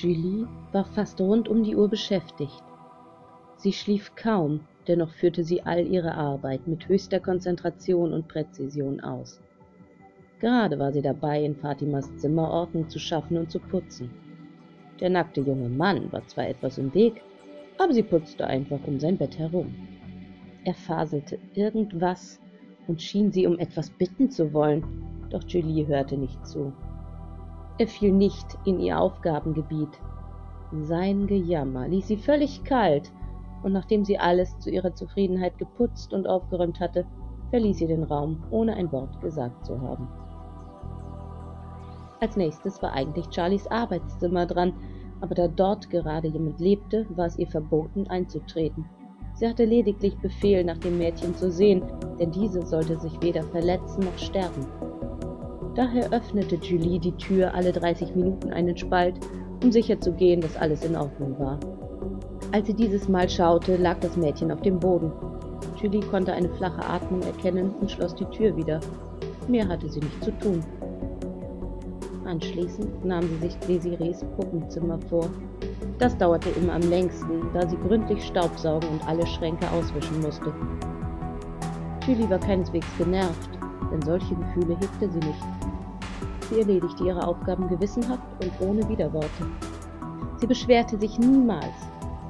Julie war fast rund um die Uhr beschäftigt. Sie schlief kaum, dennoch führte sie all ihre Arbeit mit höchster Konzentration und Präzision aus. Gerade war sie dabei, in Fatimas Zimmer Ordnung zu schaffen und zu putzen. Der nackte junge Mann war zwar etwas im Weg, aber sie putzte einfach um sein Bett herum. Er faselte irgendwas und schien sie um etwas bitten zu wollen, doch Julie hörte nicht zu. Er fiel nicht in ihr Aufgabengebiet. Sein Gejammer ließ sie völlig kalt, und nachdem sie alles zu ihrer Zufriedenheit geputzt und aufgeräumt hatte, verließ sie den Raum, ohne ein Wort gesagt zu haben. Als nächstes war eigentlich Charlies Arbeitszimmer dran, aber da dort gerade jemand lebte, war es ihr verboten einzutreten. Sie hatte lediglich Befehl, nach dem Mädchen zu sehen, denn diese sollte sich weder verletzen noch sterben. Daher öffnete Julie die Tür alle 30 Minuten einen Spalt, um sicherzugehen, dass alles in Ordnung war. Als sie dieses Mal schaute, lag das Mädchen auf dem Boden. Julie konnte eine flache Atmung erkennen und schloss die Tür wieder. Mehr hatte sie nicht zu tun. Anschließend nahm sie sich Desirees Puppenzimmer vor. Das dauerte immer am längsten, da sie gründlich Staubsaugen und alle Schränke auswischen musste. Julie war keineswegs genervt, denn solche Gefühle hegte sie nicht. Sie erledigte ihre Aufgaben gewissenhaft und ohne Widerworte. Sie beschwerte sich niemals,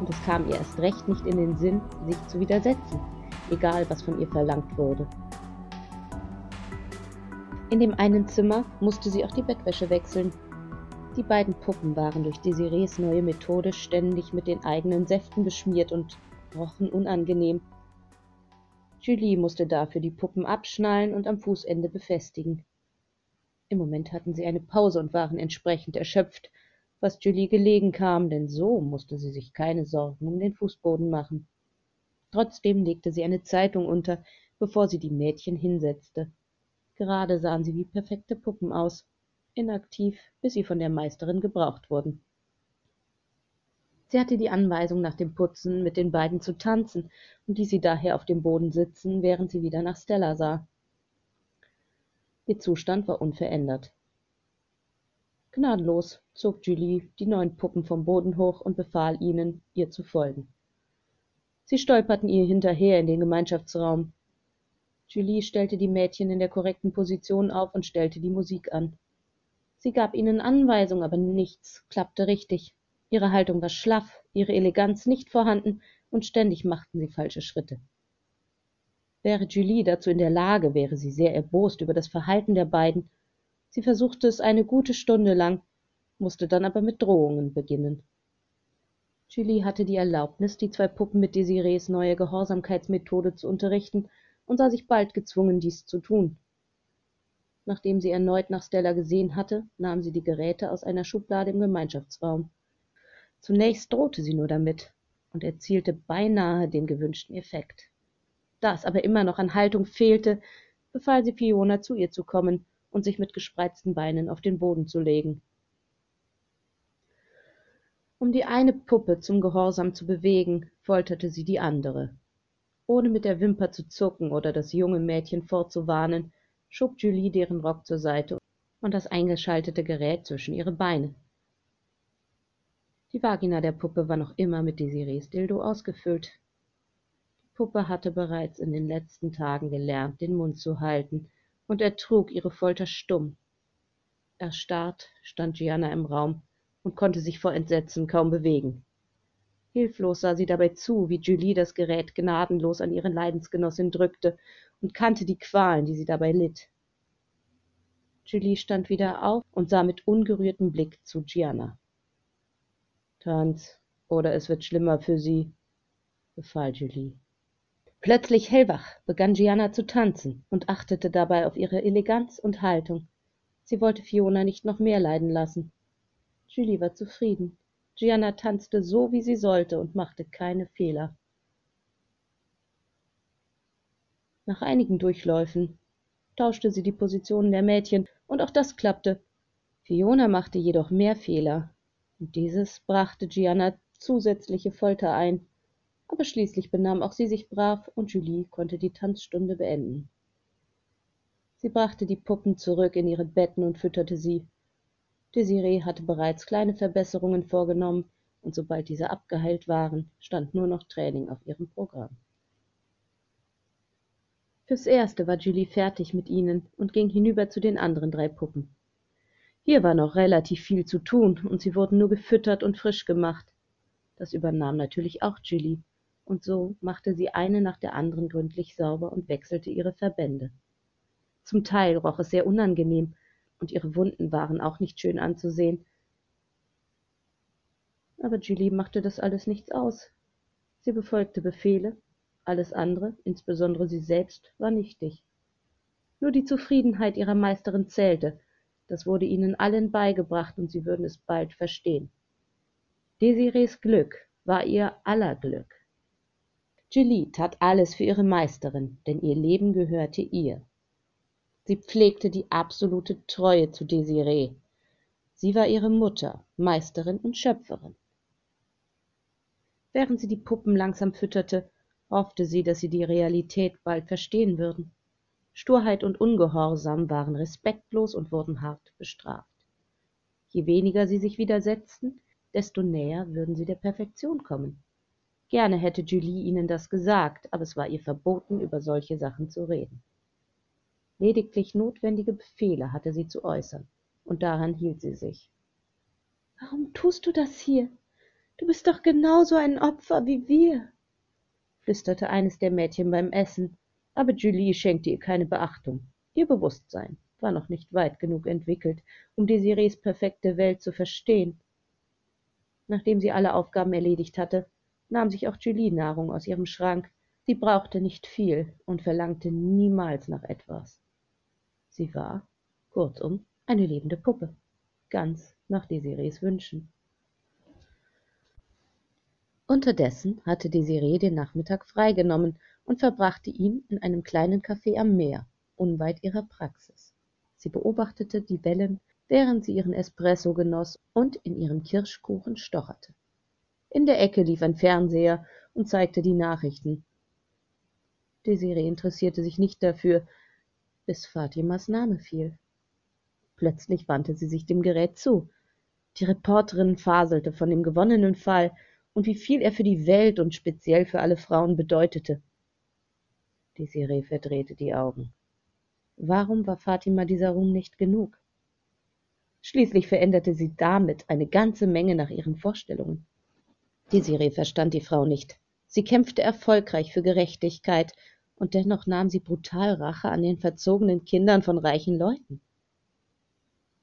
und es kam ihr erst recht nicht in den Sinn, sich zu widersetzen, egal was von ihr verlangt wurde. In dem einen Zimmer musste sie auch die Bettwäsche wechseln. Die beiden Puppen waren durch Desirees neue Methode ständig mit den eigenen Säften beschmiert und rochen unangenehm. Julie musste dafür die Puppen abschnallen und am Fußende befestigen. Im Moment hatten sie eine Pause und waren entsprechend erschöpft, was Julie gelegen kam, denn so musste sie sich keine Sorgen um den Fußboden machen. Trotzdem legte sie eine Zeitung unter, bevor sie die Mädchen hinsetzte. Gerade sahen sie wie perfekte Puppen aus, inaktiv, bis sie von der Meisterin gebraucht wurden. Sie hatte die Anweisung nach dem Putzen, mit den beiden zu tanzen und ließ sie daher auf dem Boden sitzen, während sie wieder nach Stella sah. Ihr Zustand war unverändert. Gnadenlos zog Julie die neuen Puppen vom Boden hoch und befahl ihnen, ihr zu folgen. Sie stolperten ihr hinterher in den Gemeinschaftsraum. Julie stellte die Mädchen in der korrekten Position auf und stellte die Musik an. Sie gab ihnen Anweisung, aber nichts klappte richtig. Ihre Haltung war schlaff, ihre Eleganz nicht vorhanden, und ständig machten sie falsche Schritte. Wäre Julie dazu in der Lage, wäre sie sehr erbost über das Verhalten der beiden Sie versuchte es eine gute Stunde lang, musste dann aber mit Drohungen beginnen. Julie hatte die Erlaubnis, die zwei Puppen mit Desirees neue Gehorsamkeitsmethode zu unterrichten und sah sich bald gezwungen, dies zu tun. Nachdem sie erneut nach Stella gesehen hatte, nahm sie die Geräte aus einer Schublade im Gemeinschaftsraum. Zunächst drohte sie nur damit und erzielte beinahe den gewünschten Effekt. Da es aber immer noch an Haltung fehlte, befahl sie Fiona, zu ihr zu kommen und sich mit gespreizten Beinen auf den Boden zu legen. Um die eine Puppe zum Gehorsam zu bewegen, folterte sie die andere. Ohne mit der Wimper zu zucken oder das junge Mädchen vorzuwarnen, schob Julie deren Rock zur Seite und das eingeschaltete Gerät zwischen ihre Beine. Die Vagina der Puppe war noch immer mit Desirees Dildo ausgefüllt. Puppe hatte bereits in den letzten Tagen gelernt, den Mund zu halten und ertrug ihre Folter stumm. Erstarrt stand Gianna im Raum und konnte sich vor Entsetzen kaum bewegen. Hilflos sah sie dabei zu, wie Julie das Gerät gnadenlos an ihre Leidensgenossin drückte und kannte die Qualen, die sie dabei litt. Julie stand wieder auf und sah mit ungerührtem Blick zu Gianna. Tanz, oder es wird schlimmer für sie, befahl Julie. Plötzlich hellwach begann Gianna zu tanzen und achtete dabei auf ihre Eleganz und Haltung. Sie wollte Fiona nicht noch mehr leiden lassen. Julie war zufrieden. Gianna tanzte so, wie sie sollte und machte keine Fehler. Nach einigen Durchläufen tauschte sie die Positionen der Mädchen, und auch das klappte. Fiona machte jedoch mehr Fehler, und dieses brachte Gianna zusätzliche Folter ein aber schließlich benahm auch sie sich brav und Julie konnte die Tanzstunde beenden. Sie brachte die Puppen zurück in ihre Betten und fütterte sie. Desiree hatte bereits kleine Verbesserungen vorgenommen, und sobald diese abgeheilt waren, stand nur noch Training auf ihrem Programm. Fürs Erste war Julie fertig mit ihnen und ging hinüber zu den anderen drei Puppen. Hier war noch relativ viel zu tun, und sie wurden nur gefüttert und frisch gemacht. Das übernahm natürlich auch Julie, und so machte sie eine nach der anderen gründlich sauber und wechselte ihre Verbände. Zum Teil roch es sehr unangenehm, und ihre Wunden waren auch nicht schön anzusehen. Aber Julie machte das alles nichts aus. Sie befolgte Befehle, alles andere, insbesondere sie selbst, war nichtig. Nur die Zufriedenheit ihrer Meisterin zählte, das wurde ihnen allen beigebracht und sie würden es bald verstehen. Desirees Glück war ihr aller Glück. Julie tat alles für ihre Meisterin, denn ihr Leben gehörte ihr. Sie pflegte die absolute Treue zu Desiree. Sie war ihre Mutter, Meisterin und Schöpferin. Während sie die Puppen langsam fütterte, hoffte sie, dass sie die Realität bald verstehen würden. Sturheit und Ungehorsam waren respektlos und wurden hart bestraft. Je weniger sie sich widersetzten, desto näher würden sie der Perfektion kommen. Gerne hätte Julie ihnen das gesagt, aber es war ihr verboten, über solche Sachen zu reden. Lediglich notwendige Befehle hatte sie zu äußern, und daran hielt sie sich. Warum tust du das hier? Du bist doch genauso ein Opfer wie wir, flüsterte eines der Mädchen beim Essen, aber Julie schenkte ihr keine Beachtung. Ihr Bewusstsein war noch nicht weit genug entwickelt, um Desirees perfekte Welt zu verstehen. Nachdem sie alle Aufgaben erledigt hatte, nahm sich auch Julie Nahrung aus ihrem Schrank. Sie brauchte nicht viel und verlangte niemals nach etwas. Sie war, kurzum, eine lebende Puppe, ganz nach Desirees Wünschen. Unterdessen hatte Desiree den Nachmittag freigenommen und verbrachte ihn in einem kleinen Café am Meer, unweit ihrer Praxis. Sie beobachtete die Wellen, während sie ihren Espresso genoss und in ihrem Kirschkuchen stocherte. In der Ecke lief ein Fernseher und zeigte die Nachrichten. Desiree interessierte sich nicht dafür, bis Fatimas Name fiel. Plötzlich wandte sie sich dem Gerät zu. Die Reporterin faselte von dem gewonnenen Fall und wie viel er für die Welt und speziell für alle Frauen bedeutete. Desiree verdrehte die Augen. Warum war Fatima dieser Ruhm nicht genug? Schließlich veränderte sie damit eine ganze Menge nach ihren Vorstellungen. Desiree verstand die Frau nicht. Sie kämpfte erfolgreich für Gerechtigkeit und dennoch nahm sie brutal Rache an den verzogenen Kindern von reichen Leuten.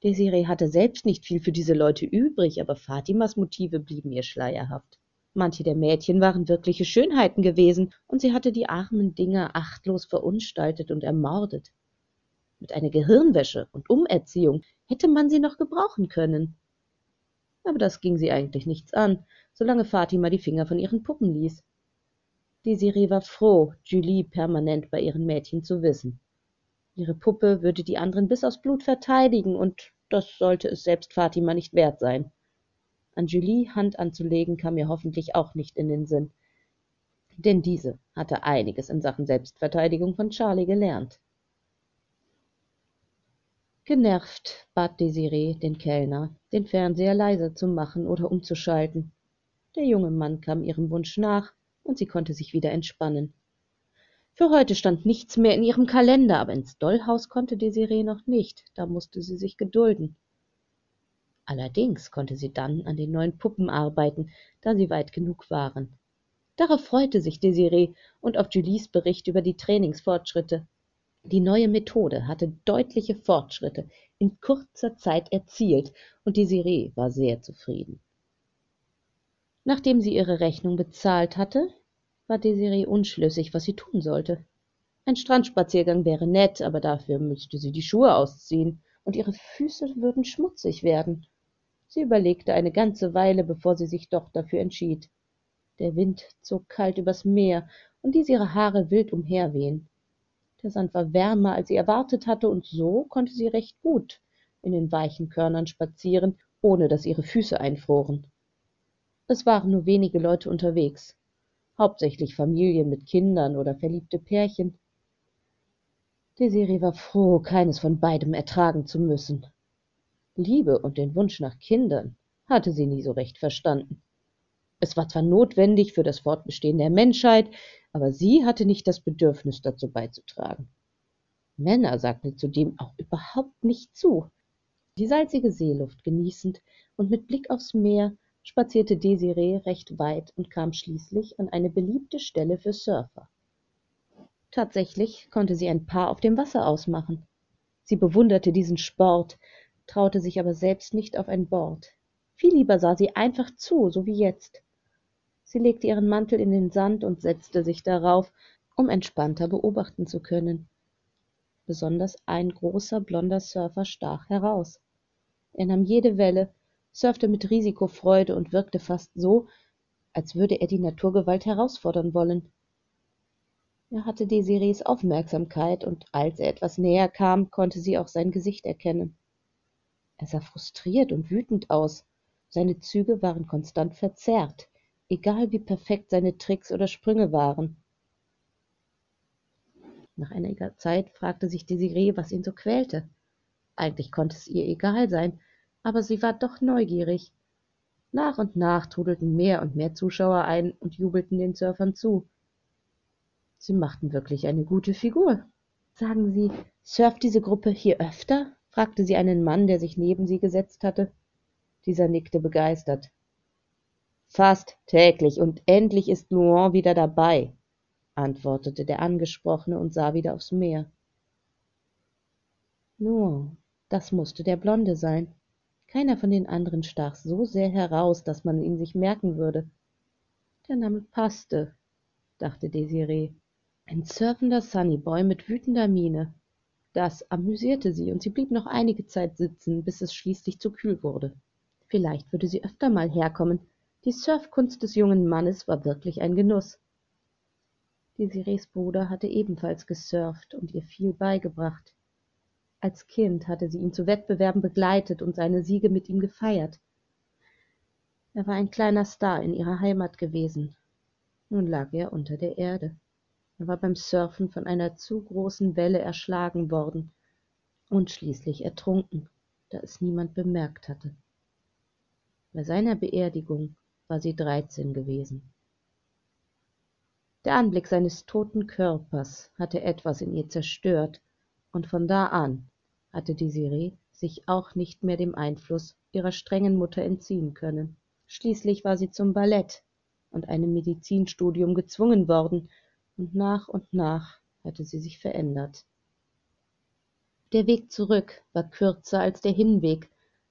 Desiree hatte selbst nicht viel für diese Leute übrig, aber Fatimas Motive blieben ihr schleierhaft. Manche der Mädchen waren wirkliche Schönheiten gewesen, und sie hatte die armen Dinger achtlos verunstaltet und ermordet. Mit einer Gehirnwäsche und Umerziehung hätte man sie noch gebrauchen können. Aber das ging sie eigentlich nichts an, solange Fatima die Finger von ihren Puppen ließ. Desiree war froh, Julie permanent bei ihren Mädchen zu wissen. Ihre Puppe würde die anderen bis aufs Blut verteidigen, und das sollte es selbst Fatima nicht wert sein. An Julie Hand anzulegen kam ihr hoffentlich auch nicht in den Sinn, denn diese hatte einiges in Sachen Selbstverteidigung von Charlie gelernt. Genervt bat Desiree den Kellner, den Fernseher leiser zu machen oder umzuschalten. Der junge Mann kam ihrem Wunsch nach, und sie konnte sich wieder entspannen. Für heute stand nichts mehr in ihrem Kalender, aber ins Dollhaus konnte Desiree noch nicht, da musste sie sich gedulden. Allerdings konnte sie dann an den neuen Puppen arbeiten, da sie weit genug waren. Darauf freute sich Desiree und auf Julies Bericht über die Trainingsfortschritte. Die neue Methode hatte deutliche Fortschritte in kurzer Zeit erzielt und Desiree war sehr zufrieden. Nachdem sie ihre Rechnung bezahlt hatte, war Desiree unschlüssig, was sie tun sollte. Ein Strandspaziergang wäre nett, aber dafür müsste sie die Schuhe ausziehen, und ihre Füße würden schmutzig werden. Sie überlegte eine ganze Weile, bevor sie sich doch dafür entschied. Der Wind zog kalt übers Meer und ließ ihre Haare wild umherwehen. Sand war wärmer, als sie erwartet hatte, und so konnte sie recht gut in den weichen Körnern spazieren, ohne dass ihre Füße einfroren. Es waren nur wenige Leute unterwegs, hauptsächlich Familien mit Kindern oder verliebte Pärchen. Desiree war froh, keines von beidem ertragen zu müssen. Liebe und den Wunsch nach Kindern hatte sie nie so recht verstanden. Es war zwar notwendig für das Fortbestehen der Menschheit, aber sie hatte nicht das Bedürfnis dazu beizutragen. Männer sagten zudem auch überhaupt nicht zu. Die salzige Seeluft genießend und mit Blick aufs Meer spazierte Desiree recht weit und kam schließlich an eine beliebte Stelle für Surfer. Tatsächlich konnte sie ein Paar auf dem Wasser ausmachen. Sie bewunderte diesen Sport, traute sich aber selbst nicht auf ein Board. Viel lieber sah sie einfach zu, so wie jetzt. Sie legte ihren Mantel in den Sand und setzte sich darauf, um entspannter beobachten zu können. Besonders ein großer blonder Surfer stach heraus. Er nahm jede Welle, surfte mit Risikofreude und wirkte fast so, als würde er die Naturgewalt herausfordern wollen. Er hatte Desirees Aufmerksamkeit, und als er etwas näher kam, konnte sie auch sein Gesicht erkennen. Er sah frustriert und wütend aus. Seine Züge waren konstant verzerrt, egal wie perfekt seine Tricks oder Sprünge waren. Nach einiger Zeit fragte sich Desiree, was ihn so quälte. Eigentlich konnte es ihr egal sein, aber sie war doch neugierig. Nach und nach trudelten mehr und mehr Zuschauer ein und jubelten den Surfern zu. Sie machten wirklich eine gute Figur. Sagen Sie, surft diese Gruppe hier öfter? fragte sie einen Mann, der sich neben sie gesetzt hatte. Dieser nickte begeistert. Fast täglich, und endlich ist Luan wieder dabei, antwortete der Angesprochene und sah wieder aufs Meer. Luan, das musste der Blonde sein. Keiner von den anderen stach so sehr heraus, dass man ihn sich merken würde. Der Name passte, dachte Desiree. Ein surfender Sunnyboy mit wütender Miene. Das amüsierte sie, und sie blieb noch einige Zeit sitzen, bis es schließlich zu kühl wurde. Vielleicht würde sie öfter mal herkommen, die Surfkunst des jungen Mannes war wirklich ein Genuss. Desirees Bruder hatte ebenfalls gesurft und ihr viel beigebracht. Als Kind hatte sie ihn zu Wettbewerben begleitet und seine Siege mit ihm gefeiert. Er war ein kleiner Star in ihrer Heimat gewesen. Nun lag er unter der Erde. Er war beim Surfen von einer zu großen Welle erschlagen worden und schließlich ertrunken, da es niemand bemerkt hatte. Bei seiner Beerdigung war sie dreizehn gewesen. Der Anblick seines toten Körpers hatte etwas in ihr zerstört, und von da an hatte Desiree sich auch nicht mehr dem Einfluß ihrer strengen Mutter entziehen können. Schließlich war sie zum Ballett und einem Medizinstudium gezwungen worden, und nach und nach hatte sie sich verändert. Der Weg zurück war kürzer als der Hinweg,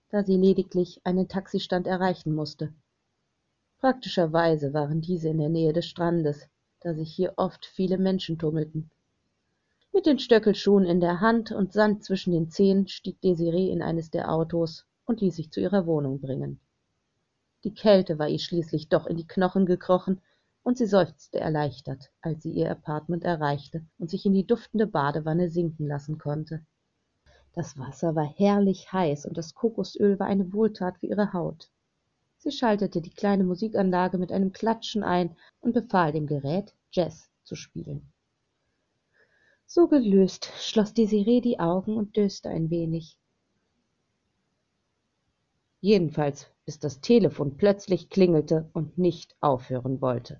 da sie lediglich einen Taxistand erreichen musste. Praktischerweise waren diese in der Nähe des Strandes, da sich hier oft viele Menschen tummelten. Mit den Stöckelschuhen in der Hand und Sand zwischen den Zehen stieg Desiree in eines der Autos und ließ sich zu ihrer Wohnung bringen. Die Kälte war ihr schließlich doch in die Knochen gekrochen, und sie seufzte erleichtert, als sie ihr Apartment erreichte und sich in die duftende Badewanne sinken lassen konnte. Das Wasser war herrlich heiß und das Kokosöl war eine Wohltat für ihre Haut. Sie schaltete die kleine Musikanlage mit einem Klatschen ein und befahl dem Gerät, Jazz zu spielen. So gelöst schloss Desiree die Augen und döste ein wenig. Jedenfalls bis das Telefon plötzlich klingelte und nicht aufhören wollte.